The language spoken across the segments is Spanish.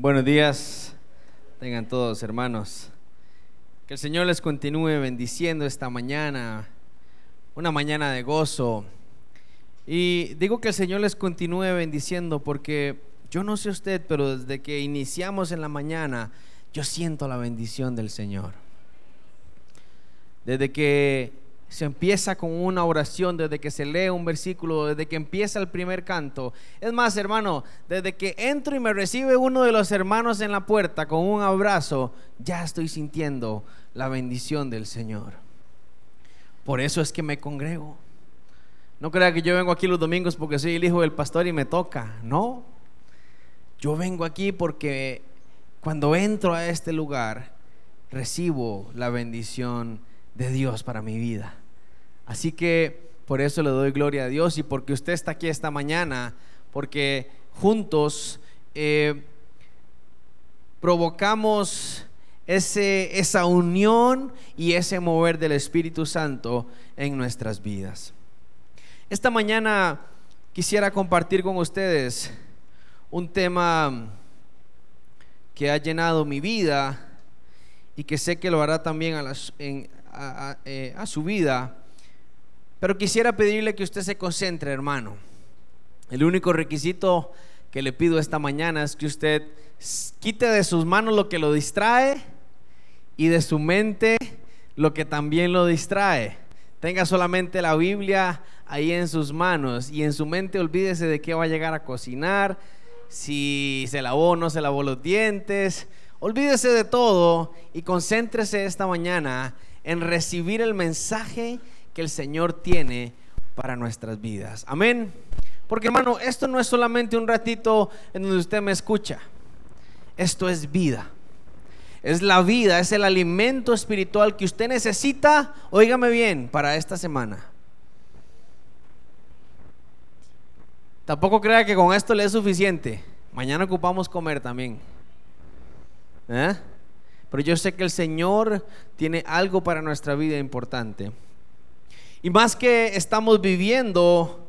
Buenos días, tengan todos hermanos. Que el Señor les continúe bendiciendo esta mañana, una mañana de gozo. Y digo que el Señor les continúe bendiciendo porque yo no sé usted, pero desde que iniciamos en la mañana, yo siento la bendición del Señor. Desde que se empieza con una oración, desde que se lee un versículo, desde que empieza el primer canto. Es más, hermano, desde que entro y me recibe uno de los hermanos en la puerta con un abrazo, ya estoy sintiendo la bendición del Señor. Por eso es que me congrego. No crea que yo vengo aquí los domingos porque soy el hijo del pastor y me toca. No. Yo vengo aquí porque cuando entro a este lugar, recibo la bendición de Dios para mi vida. Así que por eso le doy gloria a Dios y porque usted está aquí esta mañana, porque juntos eh, provocamos ese, esa unión y ese mover del Espíritu Santo en nuestras vidas. Esta mañana quisiera compartir con ustedes un tema que ha llenado mi vida y que sé que lo hará también a, las, eh, a, su vida, pero quisiera pedirle que usted se concentre, hermano. El único requisito que le pido esta mañana es que usted quite de sus manos lo que lo distrae y de su mente lo que también lo distrae. Tenga solamente la Biblia ahí en sus manos y en su mente olvídese de qué va a llegar a cocinar, si se lavó o no se lavó los dientes. Olvídese de todo y concéntrese esta mañana en recibir el mensaje que el Señor tiene para nuestras vidas. Amén. Porque hermano, esto no es solamente un ratito en donde usted me escucha. Esto es vida. Es la vida, es el alimento espiritual que usted necesita, óigame bien, para esta semana. Tampoco crea que con esto le es suficiente. Mañana ocupamos comer también. ¿Eh? Pero yo sé que el Señor tiene algo para nuestra vida importante. Y más que estamos viviendo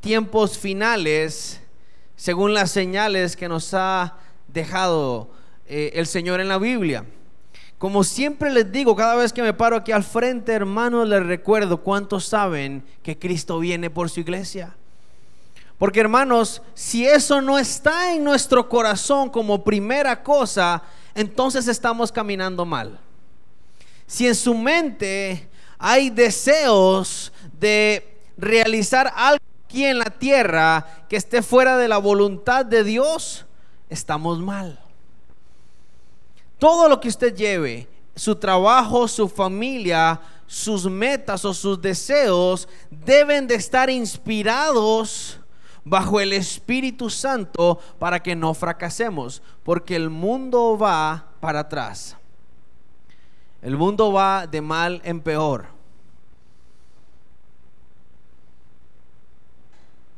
tiempos finales, según las señales que nos ha dejado eh, el Señor en la Biblia. Como siempre les digo, cada vez que me paro aquí al frente, hermanos, les recuerdo cuántos saben que Cristo viene por su iglesia. Porque hermanos, si eso no está en nuestro corazón como primera cosa, entonces estamos caminando mal. Si en su mente hay deseos de realizar algo aquí en la tierra que esté fuera de la voluntad de Dios, estamos mal. Todo lo que usted lleve, su trabajo, su familia, sus metas o sus deseos, deben de estar inspirados bajo el Espíritu Santo para que no fracasemos, porque el mundo va para atrás. El mundo va de mal en peor.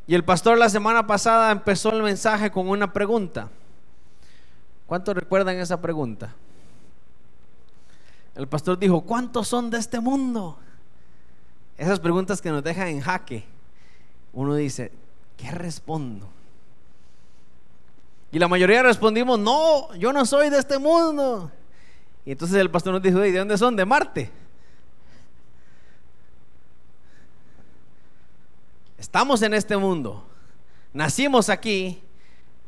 Y el pastor la semana pasada empezó el mensaje con una pregunta. ¿Cuántos recuerdan esa pregunta? El pastor dijo, ¿cuántos son de este mundo? Esas preguntas que nos dejan en jaque. Uno dice, ¿qué respondo? Y la mayoría respondimos, no, yo no soy de este mundo. Y entonces el pastor nos dijo, ¿y de dónde son? De Marte. Estamos en este mundo, nacimos aquí,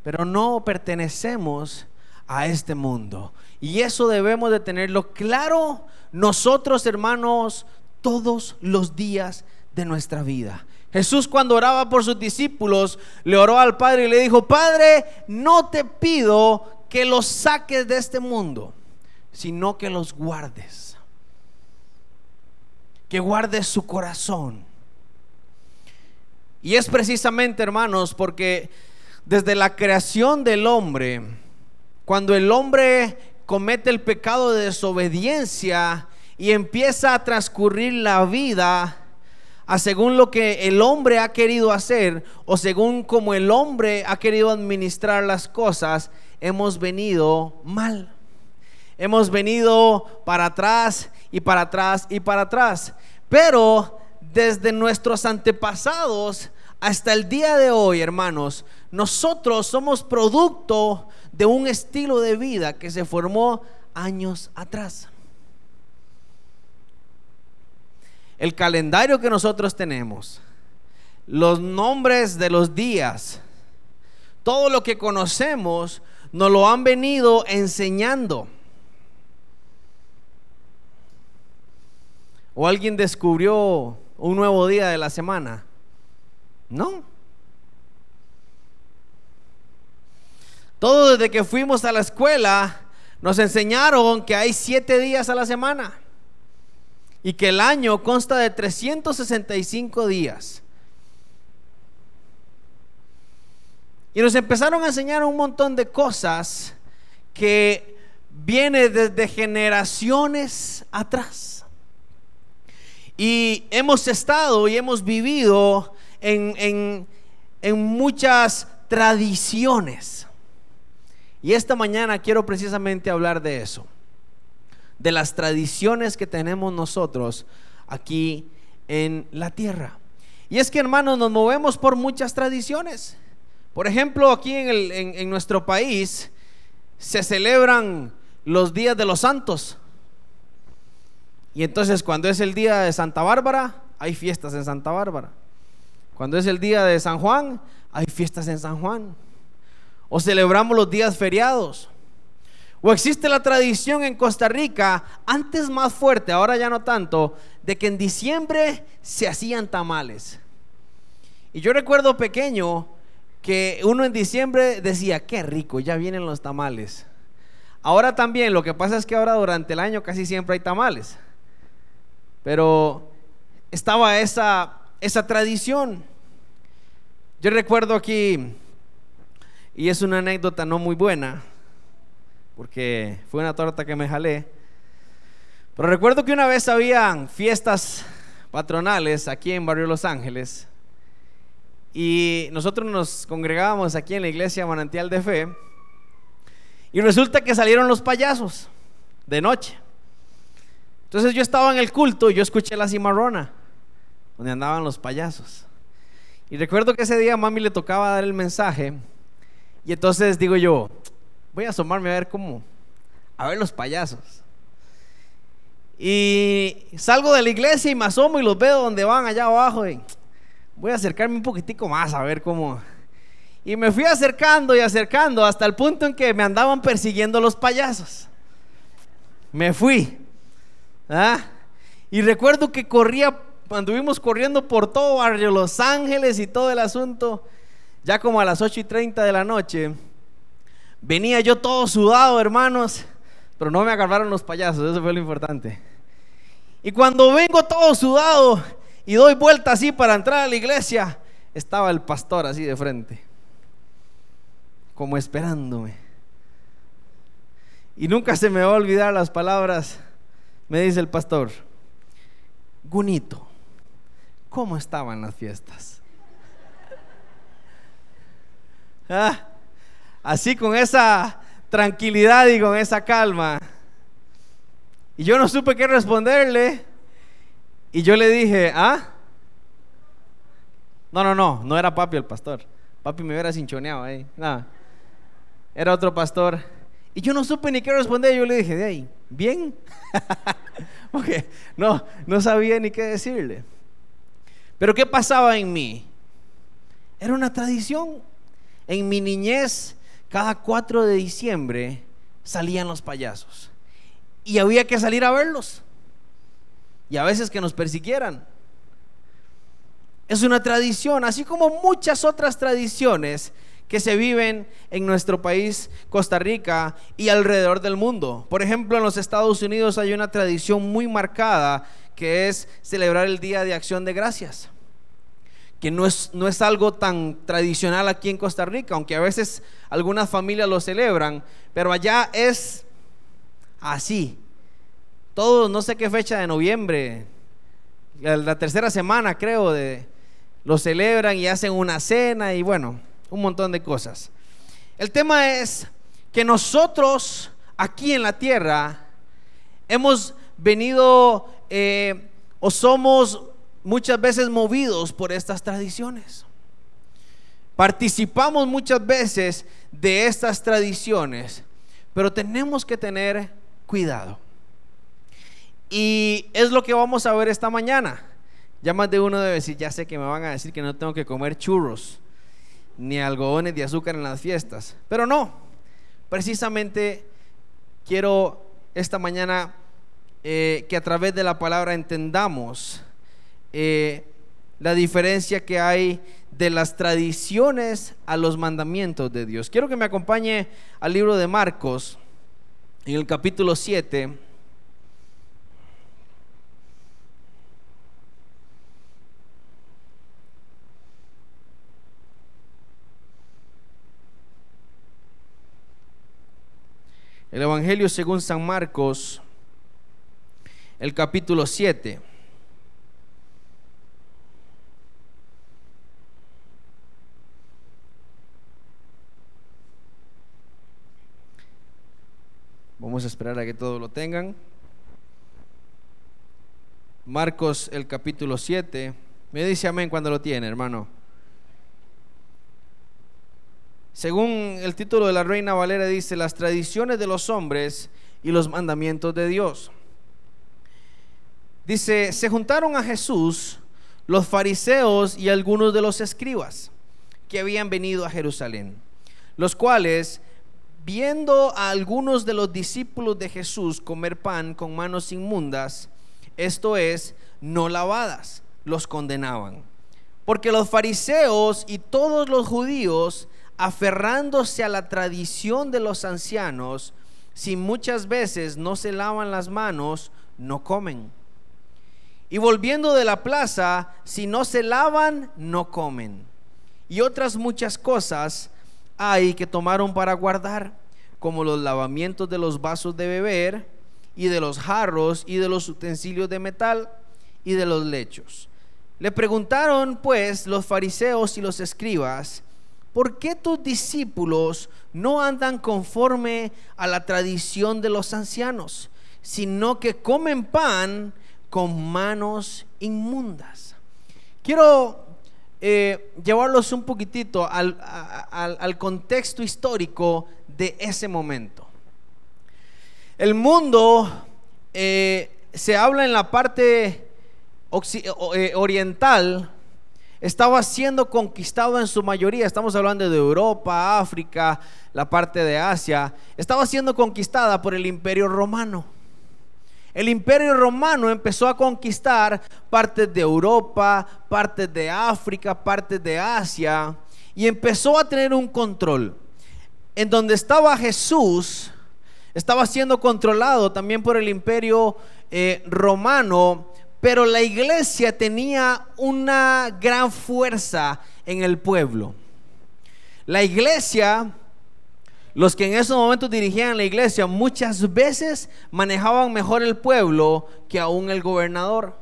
pero no pertenecemos a este mundo. Y eso debemos de tenerlo claro nosotros, hermanos, todos los días de nuestra vida. Jesús cuando oraba por sus discípulos, le oró al Padre y le dijo, Padre, no te pido que los saques de este mundo, sino que los guardes. Que guardes su corazón. Y es precisamente, hermanos, porque desde la creación del hombre, cuando el hombre comete el pecado de desobediencia y empieza a transcurrir la vida, a según lo que el hombre ha querido hacer o según como el hombre ha querido administrar las cosas, hemos venido mal. Hemos venido para atrás y para atrás y para atrás. Pero desde nuestros antepasados hasta el día de hoy, hermanos, nosotros somos producto de un estilo de vida que se formó años atrás. El calendario que nosotros tenemos, los nombres de los días, todo lo que conocemos, nos lo han venido enseñando. ¿O alguien descubrió un nuevo día de la semana? No. Todo desde que fuimos a la escuela nos enseñaron que hay siete días a la semana y que el año consta de 365 días. Y nos empezaron a enseñar un montón de cosas que viene desde generaciones atrás. Y hemos estado y hemos vivido en, en muchas tradiciones. Y esta mañana quiero precisamente hablar de eso, de las tradiciones que tenemos nosotros aquí en la tierra. Y es que hermanos, nos movemos por muchas tradiciones. Por ejemplo, aquí en, en nuestro país se celebran los días de los santos. Y entonces cuando es el día de Santa Bárbara, hay fiestas en Santa Bárbara. Cuando es el día de San Juan, hay fiestas en San Juan o celebramos los días feriados. O existe la tradición en Costa Rica, antes más fuerte, ahora ya no tanto, de que en diciembre se hacían tamales. Y yo recuerdo pequeño que uno en diciembre decía, qué rico, ya vienen los tamales. Ahora también, lo que pasa es que ahora durante el año casi siempre hay tamales. Pero estaba esa, esa tradición. Yo recuerdo aquí y es una anécdota no muy buena, porque fue una torta que me jalé. Pero recuerdo que una vez habían fiestas patronales aquí en Barrio Los Ángeles y nosotros nos congregábamos aquí en la iglesia Manantial de Fe y resulta que salieron los payasos de noche. Entonces yo estaba en el culto y yo escuché la cimarrona donde andaban los payasos. Y recuerdo que ese día a mami le tocaba dar el mensaje y entonces digo yo, voy a asomarme a ver cómo, a ver los payasos. Y salgo de la iglesia y me asomo y los veo donde van allá abajo. Y voy a acercarme un poquitico más a ver cómo. Y me fui acercando y acercando hasta el punto en que me andaban persiguiendo los payasos. Me fui. ¿ah? Y recuerdo que corría, anduvimos corriendo por todo barrio Los Ángeles y todo el asunto ya como a las 8 y 30 de la noche, venía yo todo sudado, hermanos, pero no me agarraron los payasos, eso fue lo importante. Y cuando vengo todo sudado y doy vuelta así para entrar a la iglesia, estaba el pastor así de frente, como esperándome. Y nunca se me va a olvidar las palabras, me dice el pastor, Gunito, ¿cómo estaban las fiestas? Ah, así con esa tranquilidad y con esa calma. Y yo no supe qué responderle. Y yo le dije, ¿ah? No, no, no, no era papi el pastor. Papi me hubiera cinchoneado ahí. Nada. Era otro pastor. Y yo no supe ni qué responder. Yo le dije, de ahí, bien. Porque no, no sabía ni qué decirle. Pero ¿qué pasaba en mí? Era una tradición. En mi niñez, cada 4 de diciembre salían los payasos. Y había que salir a verlos. Y a veces que nos persiguieran. Es una tradición, así como muchas otras tradiciones que se viven en nuestro país, Costa Rica, y alrededor del mundo. Por ejemplo, en los Estados Unidos hay una tradición muy marcada que es celebrar el Día de Acción de Gracias que no es, no es algo tan tradicional aquí en Costa Rica, aunque a veces algunas familias lo celebran, pero allá es así. Todo, no sé qué fecha de noviembre, la tercera semana creo, de, lo celebran y hacen una cena y bueno, un montón de cosas. El tema es que nosotros aquí en la tierra hemos venido eh, o somos muchas veces movidos por estas tradiciones. Participamos muchas veces de estas tradiciones, pero tenemos que tener cuidado. Y es lo que vamos a ver esta mañana. Ya más de uno debe decir, ya sé que me van a decir que no tengo que comer churros, ni algodones de azúcar en las fiestas. Pero no, precisamente quiero esta mañana eh, que a través de la palabra entendamos eh, la diferencia que hay de las tradiciones a los mandamientos de Dios. Quiero que me acompañe al libro de Marcos, en el capítulo 7. El Evangelio según San Marcos, el capítulo 7. Vamos a esperar a que todos lo tengan. Marcos el capítulo 7. Me dice amén cuando lo tiene, hermano. Según el título de la Reina Valera dice, las tradiciones de los hombres y los mandamientos de Dios. Dice, se juntaron a Jesús los fariseos y algunos de los escribas que habían venido a Jerusalén, los cuales viendo a algunos de los discípulos de Jesús comer pan con manos inmundas, esto es, no lavadas, los condenaban. Porque los fariseos y todos los judíos, aferrándose a la tradición de los ancianos, si muchas veces no se lavan las manos, no comen. Y volviendo de la plaza, si no se lavan, no comen. Y otras muchas cosas hay que tomaron para guardar, como los lavamientos de los vasos de beber y de los jarros y de los utensilios de metal y de los lechos. Le preguntaron pues los fariseos y los escribas, ¿por qué tus discípulos no andan conforme a la tradición de los ancianos, sino que comen pan con manos inmundas? Quiero eh, llevarlos un poquitito al, contexto histórico de ese momento. El mundo eh, se habla en la parte eh, oriental, estaba siendo conquistado en su mayoría, estamos hablando de Europa, África, la parte de Asia, estaba siendo conquistada por el imperio romano. El imperio romano empezó a conquistar partes de Europa, partes de África, partes de Asia y empezó a tener un control. En donde estaba Jesús, estaba siendo controlado también por el imperio eh, romano, pero la iglesia tenía una gran fuerza en el pueblo. La iglesia los que en esos momentos dirigían la iglesia muchas veces manejaban mejor el pueblo que aún el gobernador.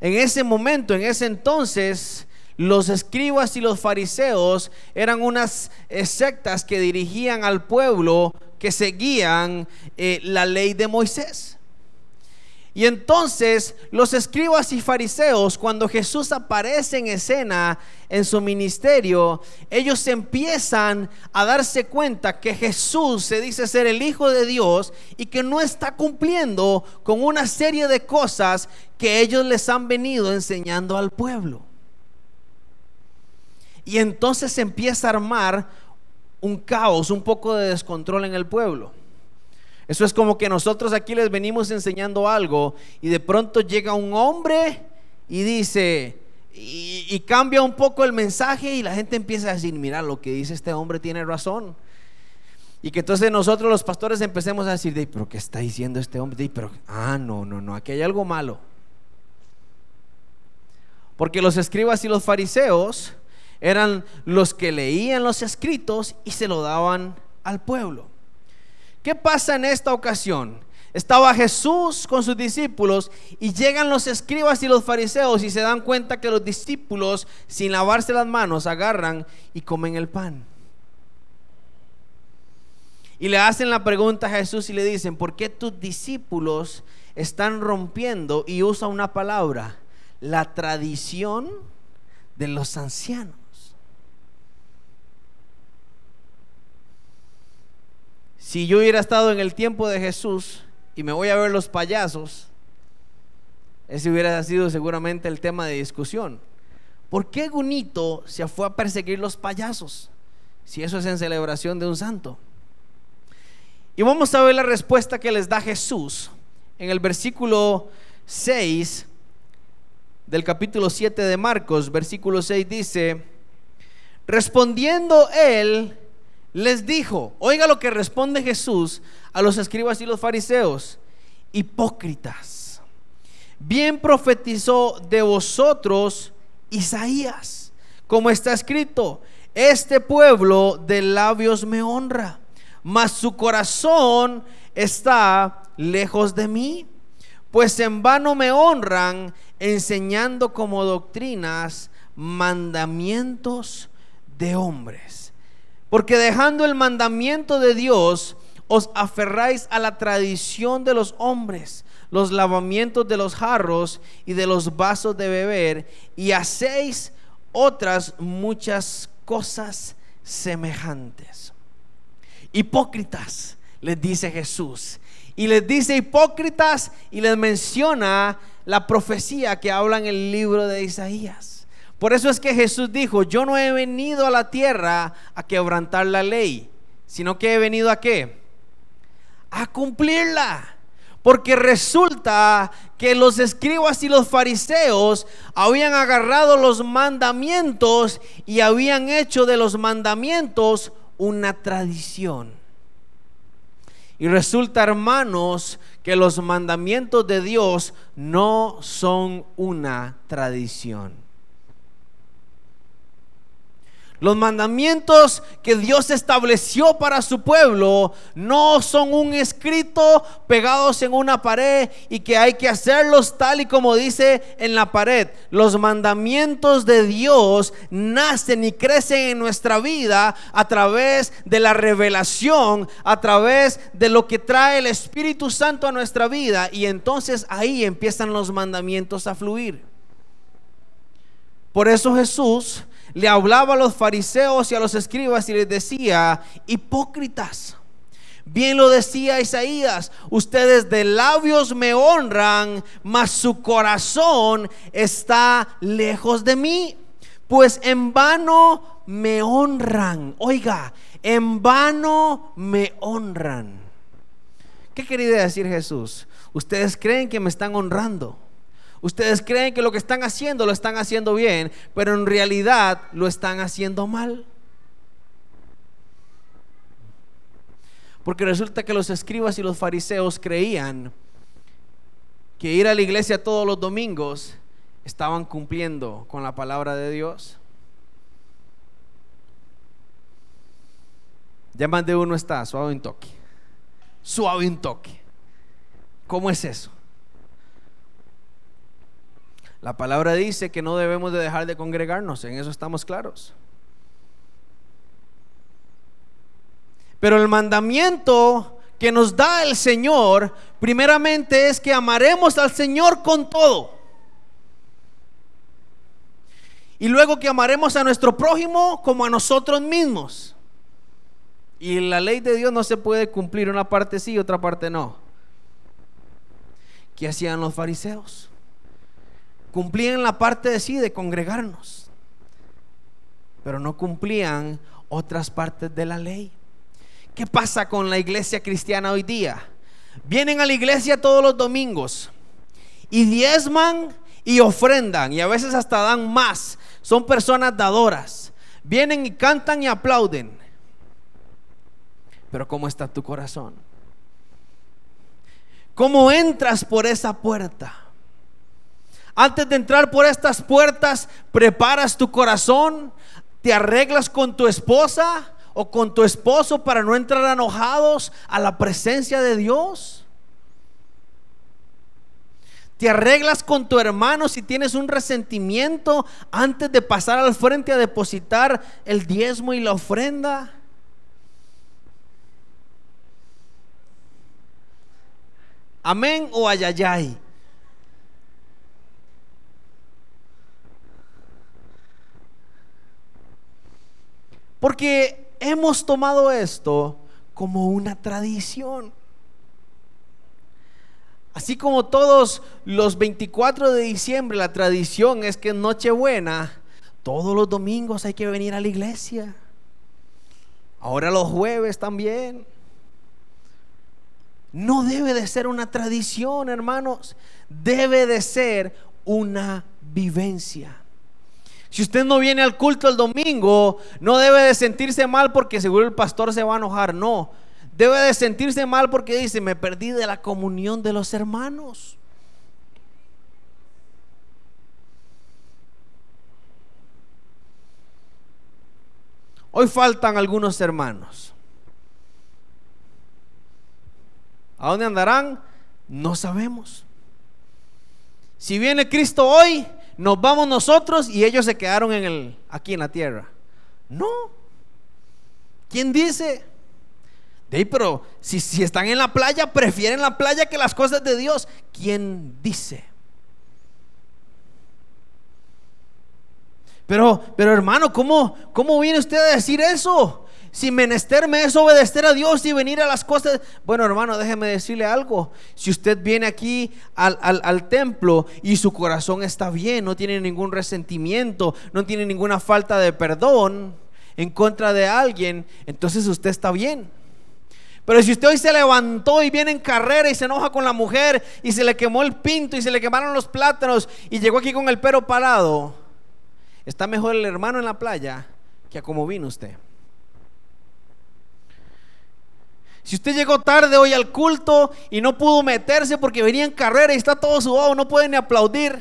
En ese momento, en ese entonces, los escribas y los fariseos eran unas sectas que dirigían al pueblo que seguían eh, la ley de Moisés. Y entonces los escribas y fariseos, cuando Jesús aparece en escena en su ministerio, ellos empiezan a darse cuenta que Jesús se dice ser el Hijo de Dios y que no está cumpliendo con una serie de cosas que ellos les han venido enseñando al pueblo. Y entonces empieza a armar un caos, un poco de descontrol en el pueblo. Eso es como que nosotros aquí les venimos enseñando algo y de pronto llega un hombre y dice, y, cambia un poco el mensaje y la gente empieza a decir, mira, lo que dice este hombre tiene razón. Y que entonces nosotros los pastores empecemos a decir, pero ¿qué está diciendo este hombre? pero, ah, no, no, no, aquí hay algo malo. Porque los escribas y los fariseos eran los que leían los escritos y se lo daban al pueblo. ¿Qué pasa en esta ocasión? Estaba Jesús con sus discípulos y llegan los escribas y los fariseos y se dan cuenta que los discípulos, sin lavarse las manos, agarran y comen el pan. Y le hacen la pregunta a Jesús y le dicen, ¿por qué tus discípulos están rompiendo y usa una palabra, la tradición de los ancianos? Si yo hubiera estado en el tiempo de Jesús y me voy a ver los payasos, ese hubiera sido seguramente el tema de discusión. ¿Por qué Gunito se fue a perseguir los payasos? Si eso es en celebración de un santo. Y vamos a ver la respuesta que les da Jesús en el versículo 6 del capítulo 7 de Marcos. Versículo 6 dice, respondiendo él, les dijo, oiga lo que responde Jesús a los escribas y los fariseos, hipócritas, bien profetizó de vosotros Isaías, como está escrito, este pueblo de labios me honra, mas su corazón está lejos de mí, pues en vano me honran enseñando como doctrinas mandamientos de hombres. Porque dejando el mandamiento de Dios, os aferráis a la tradición de los hombres los lavamientos de los jarros y de los vasos de beber, y hacéis otras muchas cosas semejantes. Hipócritas, les dice Jesús. Y les dice hipócritas y les menciona la profecía que habla en el libro de Isaías. Por eso es que Jesús dijo, yo no he venido a la tierra a quebrantar la ley, sino que he venido a qué? A cumplirla. Porque resulta que los escribas y los fariseos habían agarrado los mandamientos y habían hecho de los mandamientos una tradición. Y resulta, hermanos, que los mandamientos de Dios no son una tradición. Los mandamientos que Dios estableció para su pueblo no son un escrito pegados en una pared y que hay que hacerlos tal y como dice en la pared. Los mandamientos de Dios nacen y crecen en nuestra vida a través de la revelación, a través de lo que trae el Espíritu Santo a nuestra vida y entonces ahí empiezan los mandamientos a fluir. Por eso Jesús le hablaba a los fariseos y a los escribas y les decía, hipócritas. Bien lo decía Isaías, ustedes de labios me honran, mas su corazón está lejos de mí. Pues en vano me honran. Oiga, en vano me honran. ¿Qué quería decir Jesús? Ustedes creen que me están honrando Ustedes creen que lo que están haciendo lo están haciendo bien, pero en realidad lo están haciendo mal. Porque resulta que los escribas y los fariseos creían que ir a la iglesia todos los domingos estaban cumpliendo con la palabra de Dios. Ya de uno está, suave un toque. Suave un toque. ¿Cómo es eso? La palabra dice que no debemos de dejar de congregarnos, en eso estamos claros. Pero el mandamiento que nos da el Señor, primeramente es que amaremos al Señor con todo. Y luego que amaremos a nuestro prójimo como a nosotros mismos. Y la ley de Dios no se puede cumplir, una parte sí, otra parte no. ¿Qué hacían los fariseos? Cumplían la parte de sí de congregarnos, pero no cumplían otras partes de la ley. ¿Qué pasa con la iglesia cristiana hoy día? Vienen a la iglesia todos los domingos y diezman y ofrendan y a veces hasta dan más. Son personas dadoras. Vienen y cantan y aplauden. Pero ¿cómo está tu corazón? ¿Cómo entras por esa puerta? Antes de entrar por estas puertas, preparas tu corazón, te arreglas con tu esposa o con tu esposo para no entrar enojados a la presencia de Dios. Te arreglas con tu hermano si tienes un resentimiento antes de pasar al frente a depositar el diezmo y la ofrenda. Amén o ayayay. Porque hemos tomado esto como una tradición. Así como todos los 24 de diciembre la tradición es que en Nochebuena, todos los domingos hay que venir a la iglesia. Ahora los jueves también. No debe de ser una tradición, hermanos. Debe de ser una vivencia. Si usted no viene al culto el domingo, no debe de sentirse mal porque seguro el pastor se va a enojar. No, debe de sentirse mal porque dice, me perdí de la comunión de los hermanos. Hoy faltan algunos hermanos. ¿A dónde andarán? No sabemos. Si viene Cristo hoy, nos vamos nosotros y ellos se quedaron en el, aquí en la tierra. No. ¿Quién dice? De pero si, si están en la playa, prefieren la playa que las cosas de Dios. ¿Quién dice? Pero, pero hermano, ¿cómo, ¿cómo viene usted a decir eso? Si menester me es obedecer a Dios y venir a las cosas. Bueno, hermano, déjeme decirle algo. Si usted viene aquí al, al, templo y su corazón está bien, no tiene ningún resentimiento, no tiene ninguna falta de perdón en contra de alguien, entonces usted está bien. Pero si usted hoy se levantó y viene en carrera y se enoja con la mujer y se le quemó el pinto y se le quemaron los plátanos y llegó aquí con el pelo parado, está mejor el hermano en la playa que a como vino usted. Si usted llegó tarde hoy al culto y no pudo meterse porque venía en carrera y está todo sudado, no puede ni aplaudir.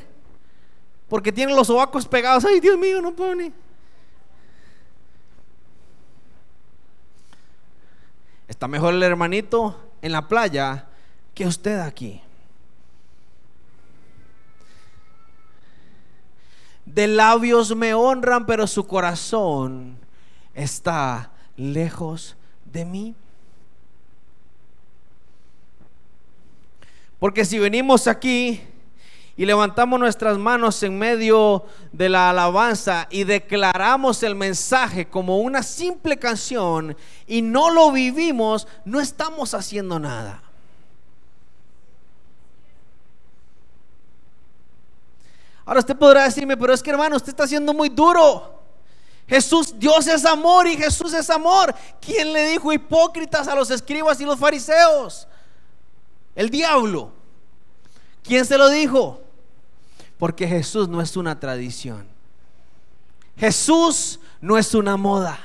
Porque tiene los sobacos pegados. Ay, Dios mío, no puedo ni. Está mejor el hermanito en la playa que usted aquí. De labios me honran, pero su corazón está lejos de mí. Porque si venimos aquí y levantamos nuestras manos en medio de la alabanza y declaramos el mensaje como una simple canción y no lo vivimos, no estamos haciendo nada. Ahora usted podrá decirme, pero es que hermano, usted está siendo muy duro. Jesús, Dios es amor y Jesús es amor. ¿Quién le dijo hipócritas a los escribas y los fariseos? El diablo. ¿Quién se lo dijo? Porque Jesús no es una tradición. Jesús no es una moda.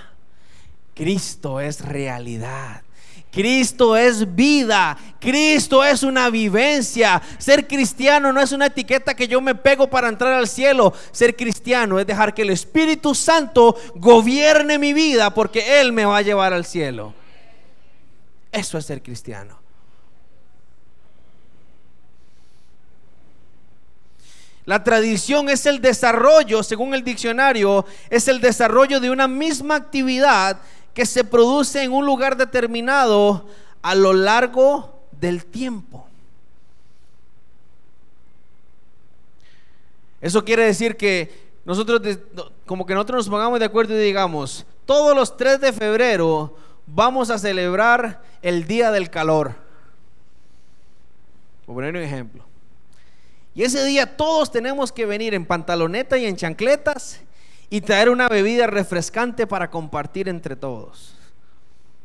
Cristo es realidad. Cristo es vida, Cristo es una vivencia. Ser cristiano no es una etiqueta que yo me pego para entrar al cielo. Ser cristiano es dejar que el Espíritu Santo gobierne mi vida porque Él me va a llevar al cielo. Eso es ser cristiano. La tradición es el desarrollo, según el diccionario, es el desarrollo de una misma actividad que se produce en un lugar determinado a lo largo del tiempo. Eso quiere decir que nosotros, como que nosotros nos pongamos de acuerdo y digamos, todos los 3 de febrero vamos a celebrar el Día del Calor. Por poner un ejemplo. Y ese día todos tenemos que venir en pantaloneta y en chancletas y traer una bebida refrescante para compartir entre todos.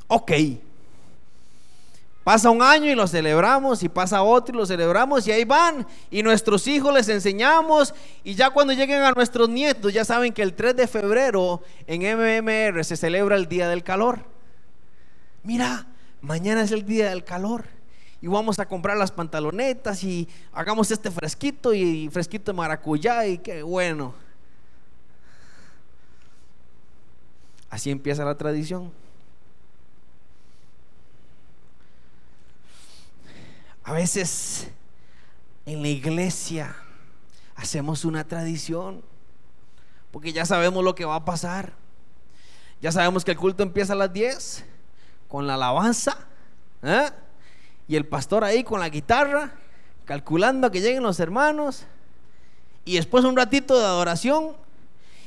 Ok. Pasa un año y lo celebramos y pasa otro y lo celebramos y ahí van y nuestros hijos les enseñamos y ya cuando lleguen a nuestros nietos ya saben que el 3 de febrero en MMR se celebra el Día del Calor. Mira, mañana es el Día del Calor y vamos a comprar las pantalonetas y hagamos este fresquito y fresquito de maracuyá y qué bueno. Así empieza la tradición. A veces en la iglesia hacemos una tradición porque ya sabemos lo que va a pasar. Ya sabemos que el culto empieza a las 10 con la alabanza. ¿eh? Y el pastor ahí con la guitarra, calculando que lleguen los hermanos. Y después un ratito de adoración.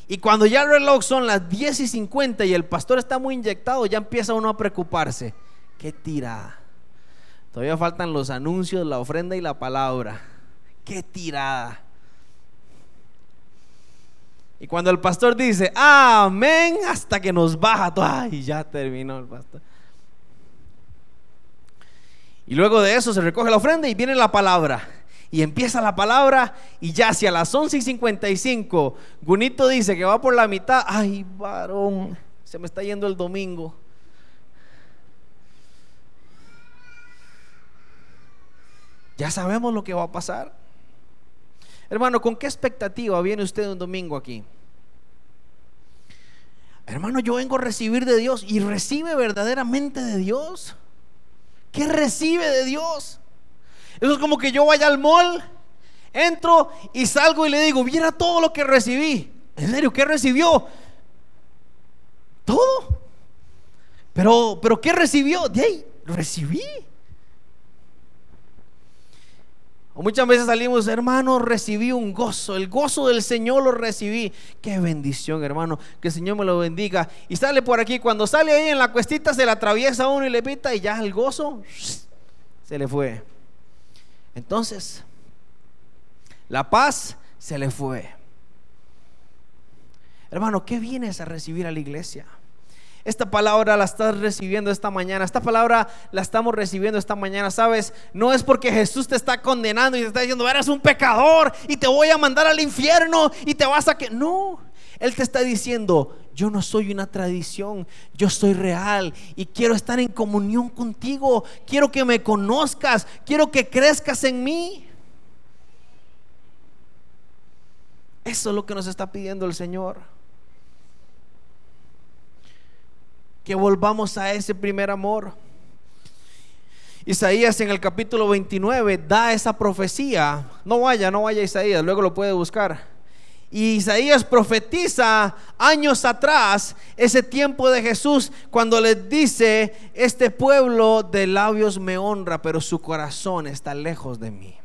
Y cuando ya el reloj son las 10 y 50 y el pastor está muy inyectado, ya empieza uno a preocuparse. qué tirada. Todavía faltan los anuncios, la ofrenda y la palabra. Qué tirada. Y cuando el pastor dice, amén, hasta que nos baja todo, ay, ya terminó el pastor. Y luego de eso se recoge la ofrenda y viene la palabra. Y empieza la palabra y ya hacia las 11 y 55, Gunito dice que va por la mitad. Ay, varón, se me está yendo el domingo. Ya sabemos lo que va a pasar. Hermano, ¿con qué expectativa viene usted un domingo aquí? Hermano, yo vengo a recibir de Dios y recibe verdaderamente de Dios. ¿Qué recibe de Dios? Eso es como que yo vaya al mall, entro y salgo y le digo, viera todo lo que recibí. ¿En serio? ¿Qué recibió? Todo. Pero, pero ¿qué recibió? De ahí, recibí. Muchas veces salimos, hermano, recibí un gozo, el gozo del Señor lo recibí. Qué bendición, hermano, que el Señor me lo bendiga. Y sale por aquí, cuando sale ahí en la cuestita, se le atraviesa uno y le pita y ya el gozo se le fue. Entonces, la paz se le fue. Hermano, ¿qué vienes a recibir a la iglesia? Esta palabra la estás recibiendo esta mañana. Esta palabra la estamos recibiendo esta mañana. Sabes, no es porque Jesús te está condenando y te está diciendo, eres un pecador y te voy a mandar al infierno y te vas a que. No, Él te está diciendo, yo no soy una tradición, yo soy real y quiero estar en comunión contigo. Quiero que me conozcas, quiero que crezcas en mí. Eso es lo que nos está pidiendo el Señor. Que volvamos a ese primer amor. Isaías en el capítulo 29 da esa profecía. No vaya, no vaya Isaías, luego lo puede buscar. Y Isaías profetiza años atrás ese tiempo de Jesús cuando les dice, este pueblo de labios me honra, pero su corazón está lejos de mí.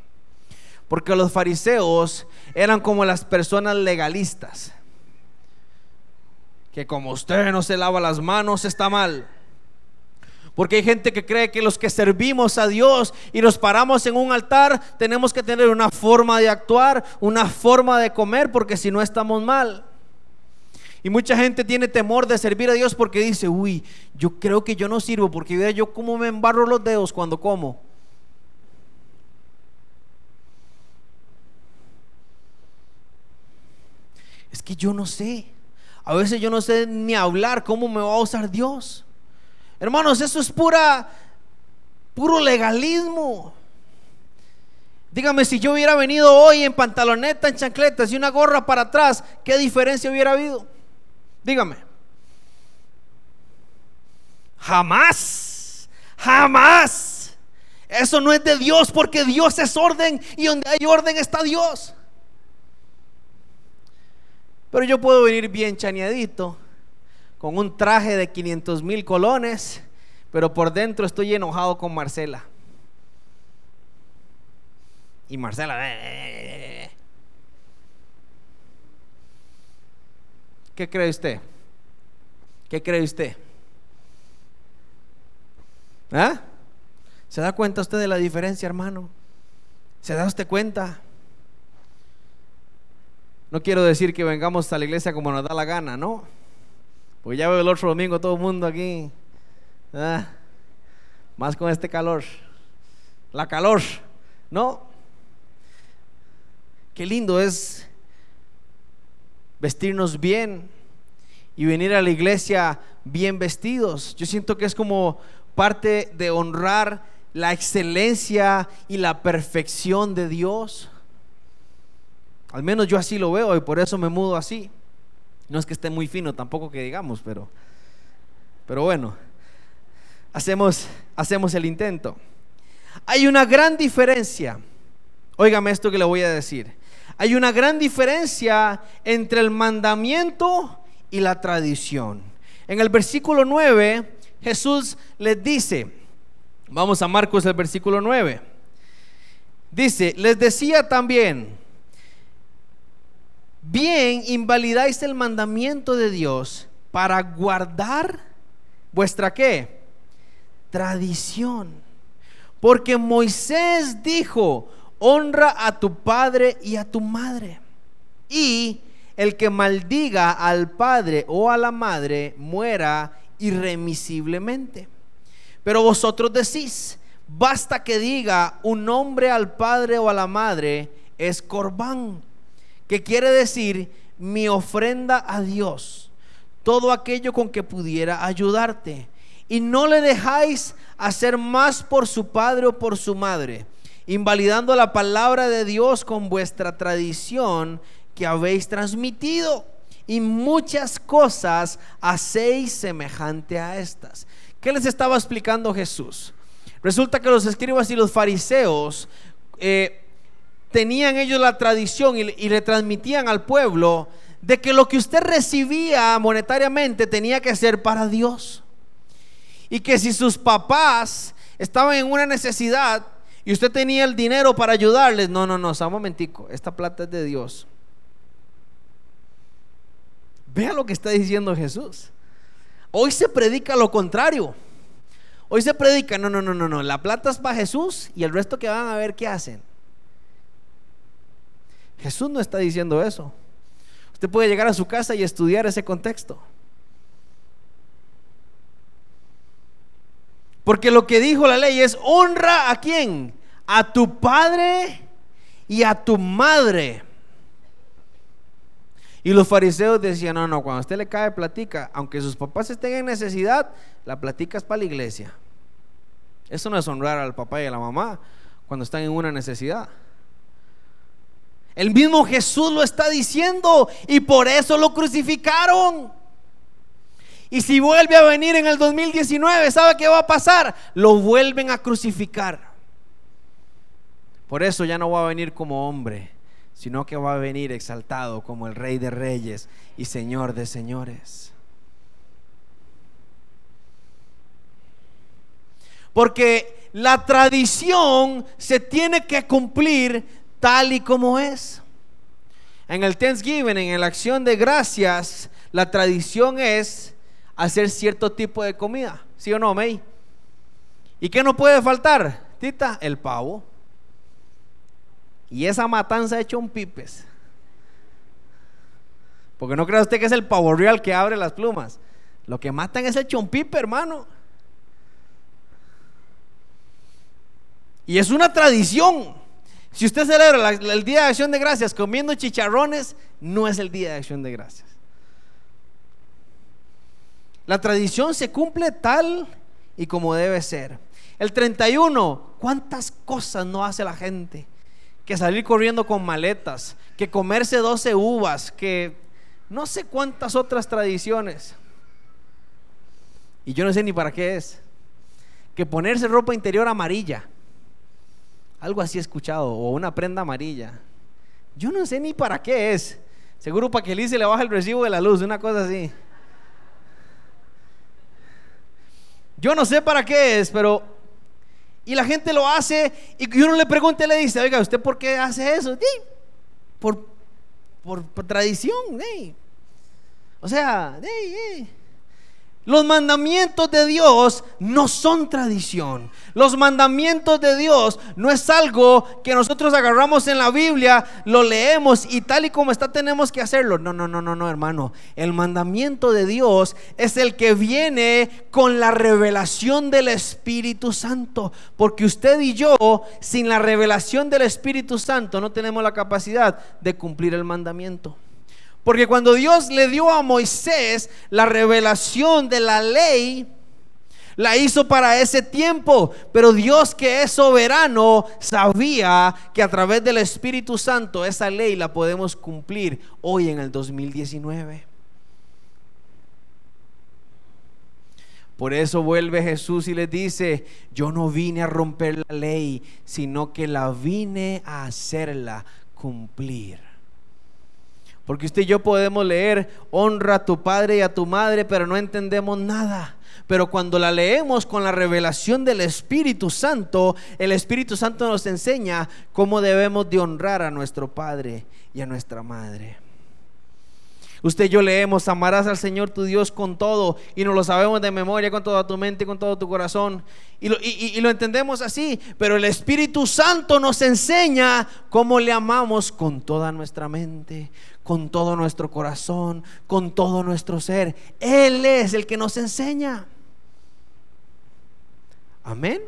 Porque los fariseos eran como las personas legalistas que como usted no se lava las manos está mal. Porque hay gente que cree que los que servimos a Dios y nos paramos en un altar tenemos que tener una forma de actuar, una forma de comer, porque si no estamos mal. Y mucha gente tiene temor de servir a Dios porque dice, uy, yo creo que yo no sirvo porque vea yo cómo me embarro los dedos cuando como. Es que yo no sé. A veces yo no sé ni hablar cómo me va a usar Dios. Hermanos, eso es pura, puro legalismo. Dígame, si yo hubiera venido hoy en pantaloneta, en chancletas y una gorra para atrás, ¿qué diferencia hubiera habido? Dígame. Jamás, jamás. Eso no es de Dios porque Dios es orden y donde hay orden está Dios. Pero yo puedo venir bien chaneadito, con un traje de 500 mil colones, pero por dentro estoy enojado con Marcela. Y Marcela, eh, eh, eh, ¿qué cree usted? ¿Qué cree usted? ¿Ah? ¿Se da cuenta usted de la diferencia, hermano? ¿Se da usted cuenta? No quiero decir que vengamos a la iglesia como nos da la gana, ¿no? Porque ya veo el otro domingo todo el mundo aquí. Ah, más con este calor. La calor, ¿no? Qué lindo es vestirnos bien y venir a la iglesia bien vestidos. Yo siento que es como parte de honrar la excelencia y la perfección de Dios. Al menos yo así lo veo y por eso me mudo así. No es que esté muy fino tampoco que digamos, pero, pero bueno, hacemos, hacemos el intento. Hay una gran diferencia, óigame esto que le voy a decir, hay una gran diferencia entre el mandamiento y la tradición. En el versículo 9, Jesús les dice, vamos a Marcos el versículo 9, dice, les decía también, bien invalidáis el mandamiento de Dios para guardar vuestra qué? tradición. Porque Moisés dijo, honra a tu padre y a tu madre. Y el que maldiga al padre o a la madre muera irremisiblemente. Pero vosotros decís, basta que diga un nombre al padre o a la madre, es corbán, que quiere decir mi ofrenda a Dios, todo aquello con que pudiera ayudarte. Y no le dejáis hacer más por su padre o por su madre, invalidando la palabra de Dios con vuestra tradición que habéis transmitido. Y muchas cosas hacéis semejante a estas. ¿Qué les estaba explicando Jesús? Resulta que los escribas y los fariseos eh, tenían ellos la tradición y, le transmitían al pueblo de que lo que usted recibía monetariamente tenía que ser para Dios. Y que si sus papás estaban en una necesidad y usted tenía el dinero para ayudarles, no, no, no, un momentico, esta plata es de Dios. Vea lo que está diciendo Jesús. Hoy se predica lo contrario. Hoy se predica, no, no, no, no, no, la plata es para Jesús y el resto que van a ver qué hacen. Jesús no está diciendo eso. Usted puede llegar a su casa y estudiar ese contexto. Porque lo que dijo la ley es honra a quién? A tu padre y a tu madre. Y los fariseos decían, no, no, cuando a usted le cae platica, aunque sus papás estén en necesidad, la platica es para la iglesia. Eso no es honrar al papá y a la mamá cuando están en una necesidad. El mismo Jesús lo está diciendo y por eso lo crucificaron. Y si vuelve a venir en el 2019, ¿sabe qué va a pasar? Lo vuelven a crucificar. Por eso ya no va a venir como hombre, sino que va a venir exaltado como el Rey de Reyes y Señor de Señores. Porque la tradición se tiene que cumplir tal y como es. En el Thanksgiving, en la acción de gracias, la tradición es hacer cierto tipo de comida. ¿Sí o no, May? ¿Y qué no puede faltar? Tita, el pavo. Y esa matanza hecho un pipes. Porque no crea usted que es el pavo real que abre las plumas. Lo que matan es el chompipe, hermano. Y es una tradición. Si usted celebra el Día de Acción de Gracias comiendo chicharrones, no es el Día de Acción de Gracias. La tradición se cumple tal y como debe ser. El 31, ¿cuántas cosas no hace la gente? Que salir corriendo con maletas, que comerse 12 uvas, que no sé cuántas otras tradiciones. Y yo no sé ni para qué es. Que ponerse ropa interior amarilla. Algo así escuchado. O una prenda amarilla. Yo no sé ni para qué es. Seguro para que Elise le baja el recibo de la luz, una cosa así. Yo no sé para qué es, pero... Y la gente lo hace y uno le pregunta y le dice, oiga, ¿usted por qué hace eso? Por, por, tradición. O sea, los mandamientos de Dios no son tradición. Los mandamientos de Dios no es algo que nosotros agarramos en la Biblia, lo leemos y tal y como está tenemos que hacerlo. No, no, no, no, no, hermano. El mandamiento de Dios es el que viene con la revelación del Espíritu Santo. Porque usted y yo, sin la revelación del Espíritu Santo, no tenemos la capacidad de cumplir el mandamiento. Porque cuando Dios le dio a Moisés la revelación de la ley, la hizo para ese tiempo, pero Dios que es soberano sabía que a través del Espíritu Santo esa ley la podemos cumplir hoy en el 2019. Por eso vuelve Jesús y le dice, yo no vine a romper la ley, sino que la vine a hacerla cumplir. Porque usted y yo podemos leer, honra a tu padre y a tu madre, pero no entendemos nada. Pero cuando la leemos con la revelación del Espíritu Santo, el Espíritu Santo nos enseña cómo debemos de honrar a nuestro padre y a nuestra madre. Usted y yo leemos, amarás al Señor tu Dios con todo y nos lo sabemos de memoria con toda tu mente con todo tu corazón. Y lo, entendemos así, pero el Espíritu Santo nos enseña cómo le amamos con toda nuestra mente, con todo nuestro corazón, con todo nuestro ser. Él es el que nos enseña. Amén.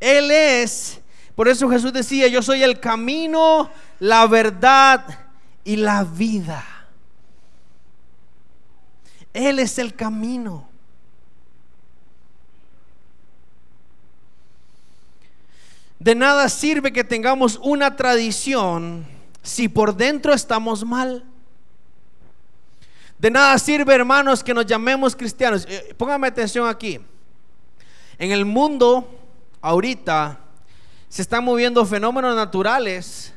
Él es por eso Jesús decía, yo soy el camino, la verdad y la vida. Él es el camino. De nada sirve que tengamos una tradición si por dentro estamos mal. De nada sirve, hermanos, que nos llamemos cristianos. Eh, póngame atención aquí. En el mundo, ahorita, se están moviendo fenómenos naturales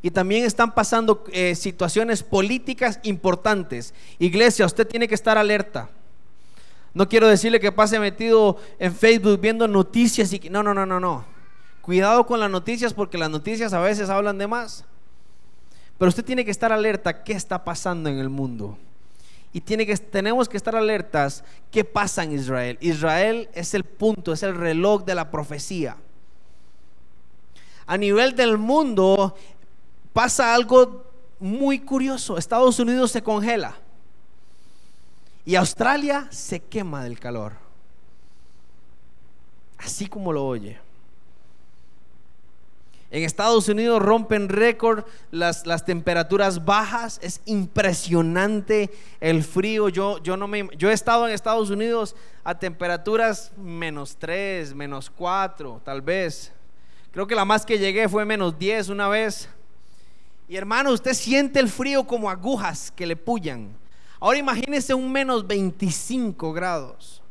y también están pasando eh, situaciones políticas importantes. Iglesia, usted tiene que estar alerta. No quiero decirle que pase metido en Facebook viendo noticias y no, no, no, no, no. Cuidado con las noticias porque las noticias a veces hablan de más. Pero usted tiene que estar alerta qué está pasando en el mundo. Y tiene que, tenemos que estar alertas qué pasa en Israel. Israel es el punto, es el reloj de la profecía a nivel del mundo pasa algo muy curioso. Estados Unidos se congela y Australia se quema del calor. Así como lo oye. En Estados Unidos rompen récord las, las, temperaturas bajas. Es impresionante el frío. Yo, yo, no me, yo he estado en Estados Unidos a temperaturas menos 3, menos 4, tal vez. Creo que la más que llegué fue menos 10 una vez. Y hermano, usted siente el frío como agujas que le pullan. Ahora imagínese un menos 25 grados.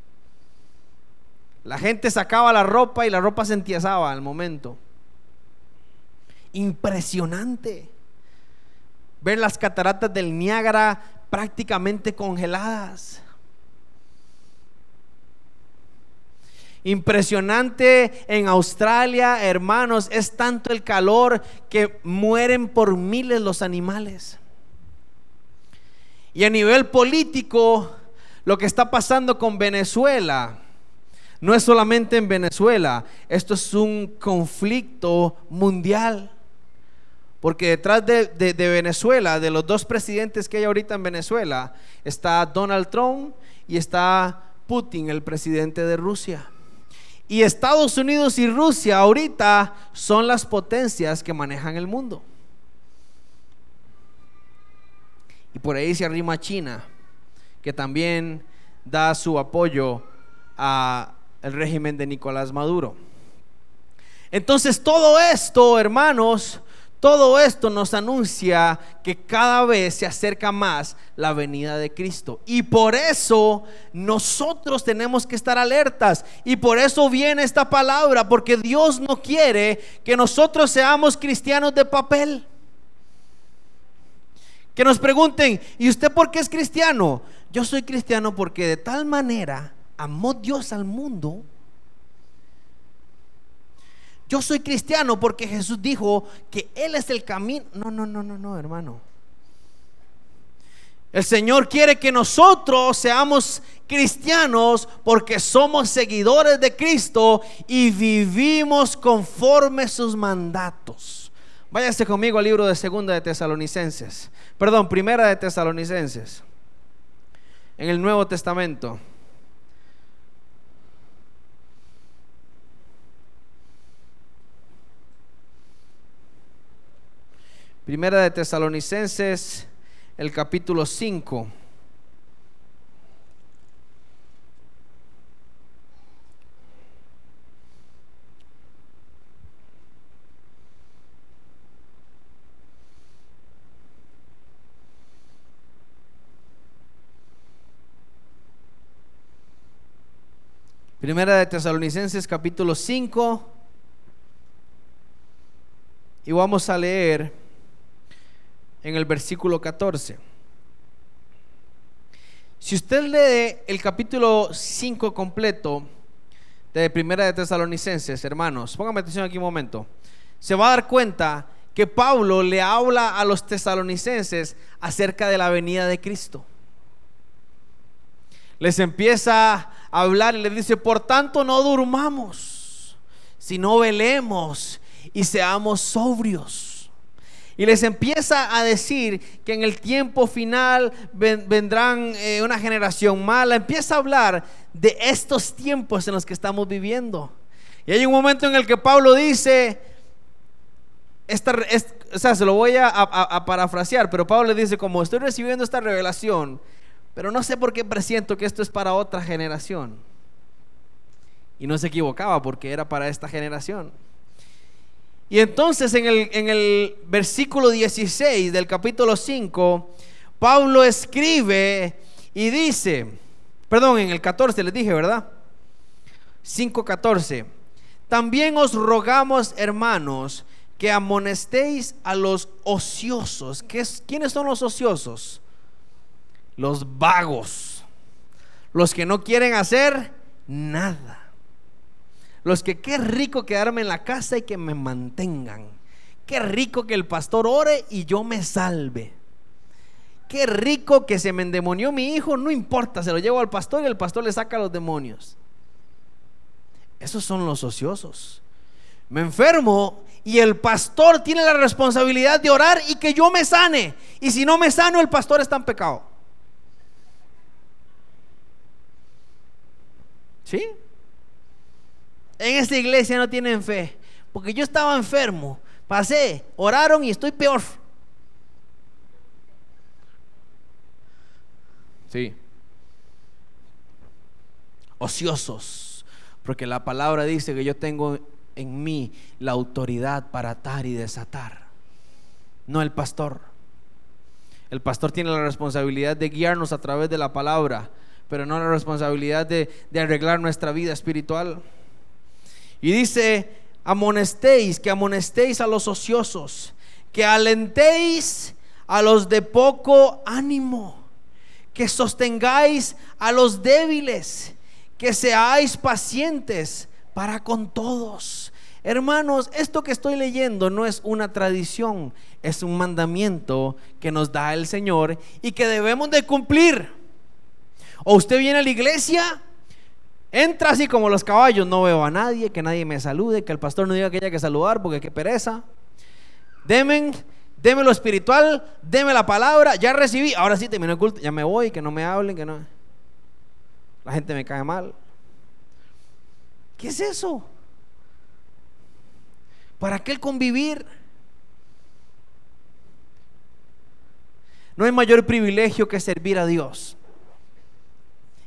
La gente sacaba la ropa y la ropa se entiesaba al momento. Impresionante. Ver las cataratas del Niágara prácticamente congeladas. Impresionante en Australia, hermanos, es tanto el calor que mueren por miles los animales. Y a nivel político, lo que está pasando con Venezuela, no es solamente en Venezuela, esto es un conflicto mundial. Porque detrás de, Venezuela, de los dos presidentes que hay ahorita en Venezuela, está Donald Trump y está Putin, el presidente de Rusia. Y Estados Unidos y Rusia ahorita son las potencias que manejan el mundo. Y por ahí se arrima China, que también da su apoyo al régimen de Nicolás Maduro. Entonces todo esto, hermanos, todo esto nos anuncia que cada vez se acerca más la venida de Cristo. Y por eso nosotros tenemos que estar alertas. Y por eso viene esta palabra, porque Dios no quiere que nosotros seamos cristianos de papel. Que nos pregunten, ¿y usted por qué es cristiano? Yo soy cristiano porque de tal manera amó Dios al mundo yo soy cristiano porque Jesús dijo que Él es el camino. No, no, no, no, no, hermano. El Señor quiere que nosotros seamos cristianos porque somos seguidores de Cristo y vivimos conforme sus mandatos. Váyase conmigo al libro de Segunda de Tesalonicenses. Perdón, Primera de Tesalonicenses. En el Nuevo Testamento. Primera de Tesalonicenses, el capítulo 5. Primera de Tesalonicenses capítulo 5. Y vamos a leer en el versículo 14. Si usted lee el capítulo 5 completo de Primera de Tesalonicenses, hermanos, póngame atención aquí un momento, se va a dar cuenta que Pablo le habla a los tesalonicenses acerca de la venida de Cristo. Les empieza a hablar y les dice, por tanto no durmamos, sino velemos y seamos sobrios. Y les empieza a decir que en el tiempo final vendrán eh, una generación mala. Empieza a hablar de estos tiempos en los que estamos viviendo. Y hay un momento en el que Pablo dice, esta, o sea, se lo voy a, a, parafrasear, pero Pablo le dice, como estoy recibiendo esta revelación, pero no sé por qué presiento que esto es para otra generación. Y no se equivocaba porque era para esta generación. Y entonces en el, en el versículo 16 del capítulo 5, Pablo escribe y dice, perdón, en el 14 les dije, ¿verdad? 5.14. También os rogamos, hermanos, que amonestéis a los ociosos. ¿Quiénes son los ociosos? Los vagos. Los que no quieren hacer nada. Los que qué rico quedarme en la casa y que me mantengan. Qué rico que el pastor ore y yo me salve. Qué rico que se me endemonió mi hijo, no importa, se lo llevo al pastor y el pastor le saca los demonios. Esos son los ociosos. Me enfermo y el pastor tiene la responsabilidad de orar y que yo me sane. Y si no me sano, el pastor está en pecado. ¿Sí? En esta iglesia no tienen fe. Porque yo estaba enfermo, pasé, oraron y estoy peor. Sí. Ociosos. Porque la palabra dice que yo tengo en mí la autoridad para atar y desatar. No el pastor. El pastor tiene la responsabilidad de guiarnos a través de la palabra, pero no la responsabilidad de, de arreglar nuestra vida espiritual. Y dice, amonestéis, que amonestéis a los ociosos, que alentéis a los de poco ánimo, que sostengáis a los débiles, que seáis pacientes para con todos. Hermanos, esto que estoy leyendo no es una tradición, es un mandamiento que nos da el Señor y que debemos de cumplir. O usted viene a la iglesia Entra así como los caballos, no veo a nadie, que nadie me salude, que el pastor no diga que haya que saludar porque qué pereza. Demen, deme lo espiritual, deme la palabra, ya recibí, ahora sí terminó el culto, ya me voy, que no me hablen, que no. La gente me cae mal. ¿Qué es eso? ¿Para qué convivir? No hay mayor privilegio que servir a Dios.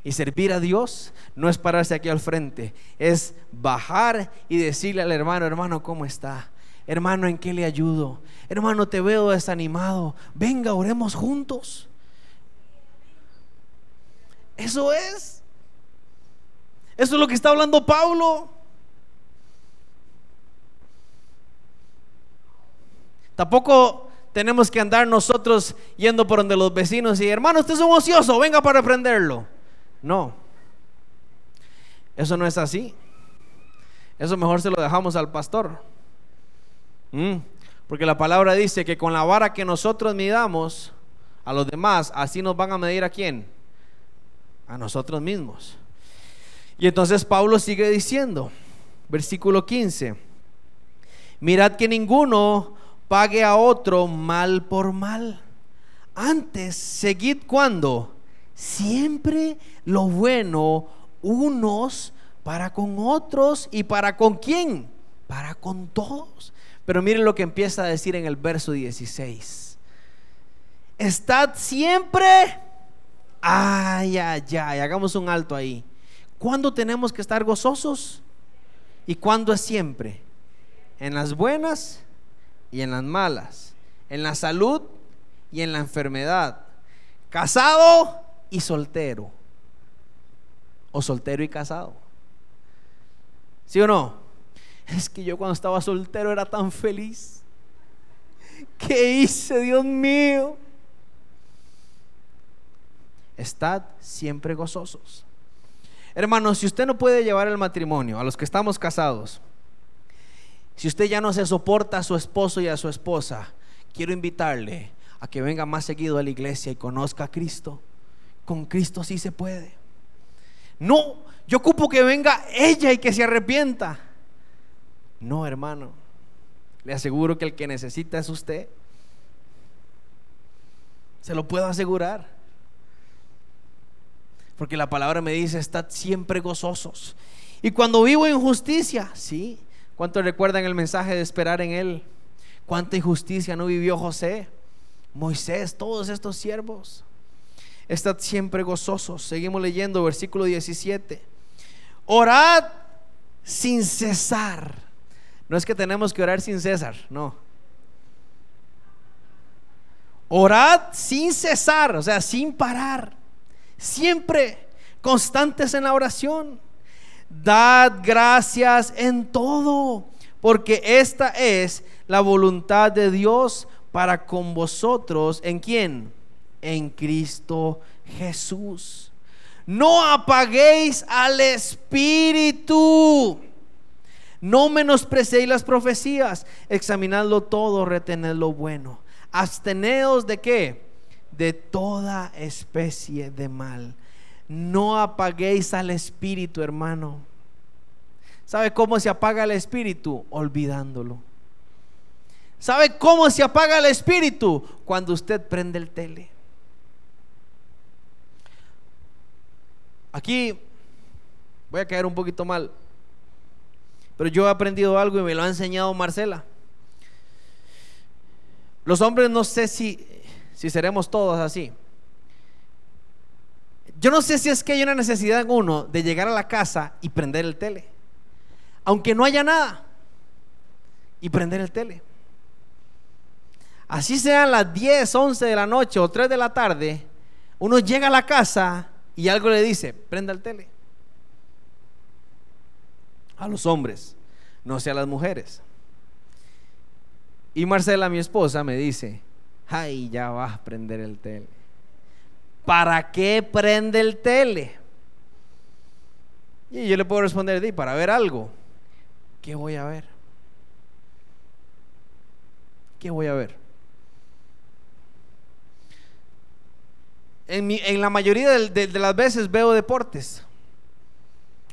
Y servir a Dios no es pararse aquí al frente, es bajar y decirle al hermano, hermano, ¿cómo está? Hermano, ¿en qué le ayudo? Hermano, te veo desanimado. Venga, oremos juntos. Eso es. Eso es lo que está hablando Pablo. Tampoco tenemos que andar nosotros yendo por donde los vecinos y hermano, usted es un ocioso, venga para reprenderlo. No. Eso no es así. Eso mejor se lo dejamos al pastor. Mm. Porque la palabra dice que con la vara que nosotros midamos a los demás, así nos van a medir a quién? A nosotros mismos. Y entonces Pablo sigue diciendo, versículo 15, mirad que ninguno pague a otro mal por mal. Antes, seguid cuando siempre lo bueno unos para con otros y para con quién? Para con todos. Pero miren lo que empieza a decir en el verso 16. Estad siempre. Ay, ay, ay. Hagamos un alto ahí. ¿Cuándo tenemos que estar gozosos? ¿Y cuándo es siempre? En las buenas y en las malas. En la salud y en la enfermedad. Casado y soltero. O soltero y casado. ¿Sí o no? Es que yo cuando estaba soltero era tan feliz. ¿Qué hice, Dios mío? Estad siempre gozosos. Hermanos, si usted no puede llevar el matrimonio, a los que estamos casados, Si usted ya no se soporta a su esposo y a su esposa, quiero invitarle a que venga más seguido a la iglesia y conozca a Cristo. Con Cristo sí se puede. No, yo ocupo que venga ella y que se arrepienta. No, hermano. Le aseguro que el que necesita es usted. Se lo puedo asegurar. Porque la palabra me dice, estad siempre gozosos. Y cuando vivo en justicia, sí. ¿Cuánto recuerdan el mensaje de esperar en Él? ¿Cuánta injusticia no vivió José? Moisés, todos estos siervos. Estad siempre gozosos. Seguimos leyendo versículo 17. Orad sin cesar. No es que tenemos que orar sin cesar, no. Orad sin cesar, o sea, sin parar. Siempre constantes en la oración. Dad gracias en todo, porque esta es la voluntad de Dios para con vosotros. ¿En quién? En Cristo Jesús. No apaguéis al Espíritu. No menosprecéis las profecías. Examinadlo todo, retened lo bueno. Absteneos de qué? De toda especie de mal. No apaguéis al Espíritu, hermano. ¿Sabe cómo se apaga el Espíritu? Olvidándolo. ¿Sabe cómo se apaga el Espíritu? Cuando usted prende el tele. Aquí voy a caer un poquito mal. Pero yo he aprendido algo y me lo ha enseñado Marcela. Los hombres no sé si, si seremos todos así. Yo no sé si es que hay una necesidad en uno de llegar a la casa y prender el tele. Aunque no haya nada. Y prender el tele. Así sean las 10, 11 de la noche o 3 de la tarde, uno llega a la casa y algo le dice, prenda el tele. A los hombres, no sea a las mujeres. Y Marcela, mi esposa, me dice, ay, ya vas a prender el tele. ¿Para qué prende el tele? Y yo le puedo responder, di, para ver algo. ¿Qué voy a ver? ¿Qué voy a ver? En, la mayoría de, las veces veo deportes.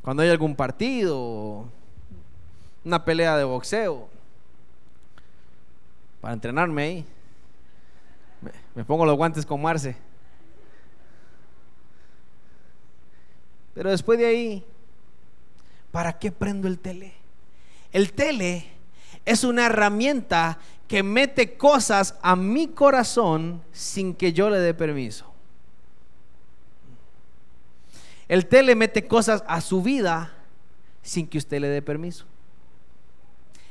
Cuando hay algún partido, una pelea de boxeo, para entrenarme ahí, me, pongo los guantes con Marce. Pero después de ahí, ¿para qué prendo el tele? El tele es una herramienta que mete cosas a mi corazón sin que yo le dé permiso. El tele mete cosas a su vida sin que usted le dé permiso.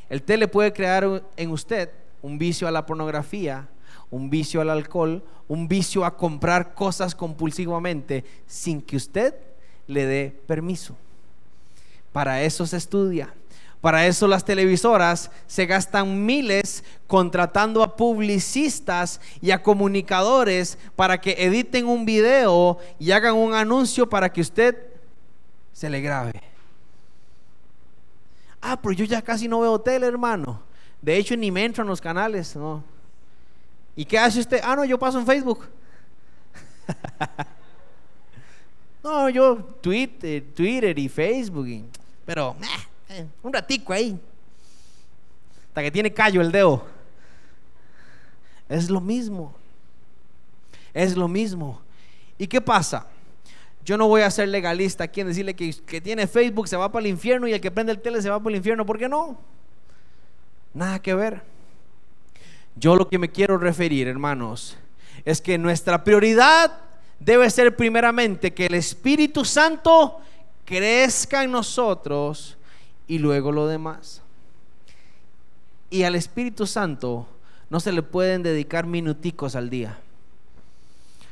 El tele puede crear en usted un vicio a la pornografía, un vicio al alcohol, un vicio a comprar cosas compulsivamente sin que usted le dé permiso. Para eso se estudia. Para eso las televisoras se gastan miles contratando a publicistas y a comunicadores para que editen un video y hagan un anuncio para que usted se le grabe. Ah, pero yo ya casi no veo tele, hermano. De hecho, ni me entro en los canales, ¿no? ¿Y qué hace usted? Ah, no, yo paso en Facebook. no, yo Twitter, Twitter y Facebook. pero... Eh, un ratico ahí. Hasta que tiene callo el dedo. Es lo mismo. Es lo mismo. ¿Y qué pasa? Yo no voy a ser legalista aquí en decirle que, que tiene Facebook se va para el infierno y el que prende el tele se va para el infierno. ¿Por qué no? Nada que ver. Yo lo que me quiero referir, hermanos, es que nuestra prioridad debe ser primeramente que el Espíritu Santo crezca en nosotros y luego lo demás. Y al Espíritu Santo no se le pueden dedicar minuticos al día.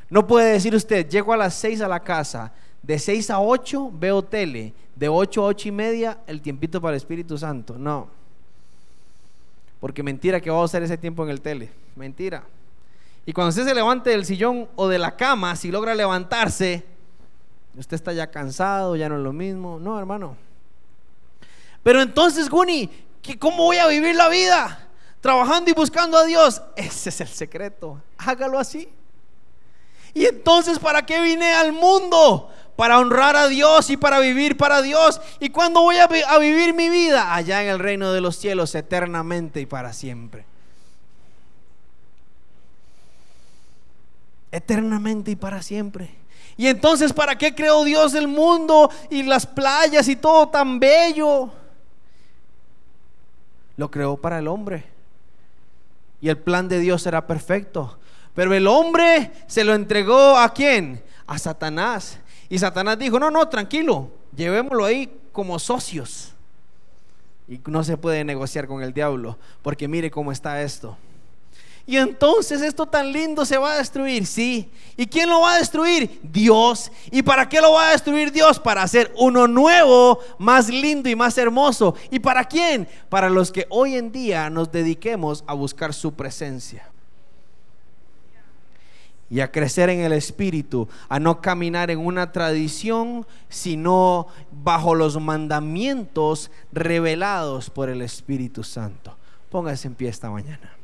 No puede decir usted, llego a las 6 a la casa, de 6 a 8 veo tele, de 8 a 8 y media el tiempito para el Espíritu Santo. No. Porque mentira que va a hacer ese tiempo en el tele. Mentira. Y cuando usted se levante del sillón o de la cama, si logra levantarse, usted está ya cansado, ya no es lo mismo. No, hermano. Pero entonces, Guni, ¿Que ¿Cómo voy a vivir la vida? Trabajando y buscando a Dios. Ese es el secreto. Hágalo así. Y entonces, ¿para qué vine al mundo? Para honrar a Dios y para vivir para Dios. ¿Y cuándo voy a, a vivir mi vida? Allá en el reino de los cielos, eternamente y para siempre. Eternamente y para siempre. Y entonces, ¿para qué creó Dios el mundo y las playas y todo tan bello? Lo creó para el hombre. Y el plan de Dios era perfecto. Pero el hombre se lo entregó a quién? A Satanás. Y Satanás dijo, no, no, tranquilo, llevémoslo ahí como socios. Y no se puede negociar con el diablo, porque mire cómo está esto. Y entonces esto tan lindo se va a destruir, sí. ¿Y quién lo va a destruir? Dios. ¿Y para qué lo va a destruir Dios? Para hacer uno nuevo, más lindo y más hermoso. ¿Y para quién? Para los que hoy en día nos dediquemos a buscar su presencia. Y a crecer en el Espíritu, a no caminar en una tradición, sino bajo los mandamientos revelados por el Espíritu Santo. Póngase en pie esta mañana.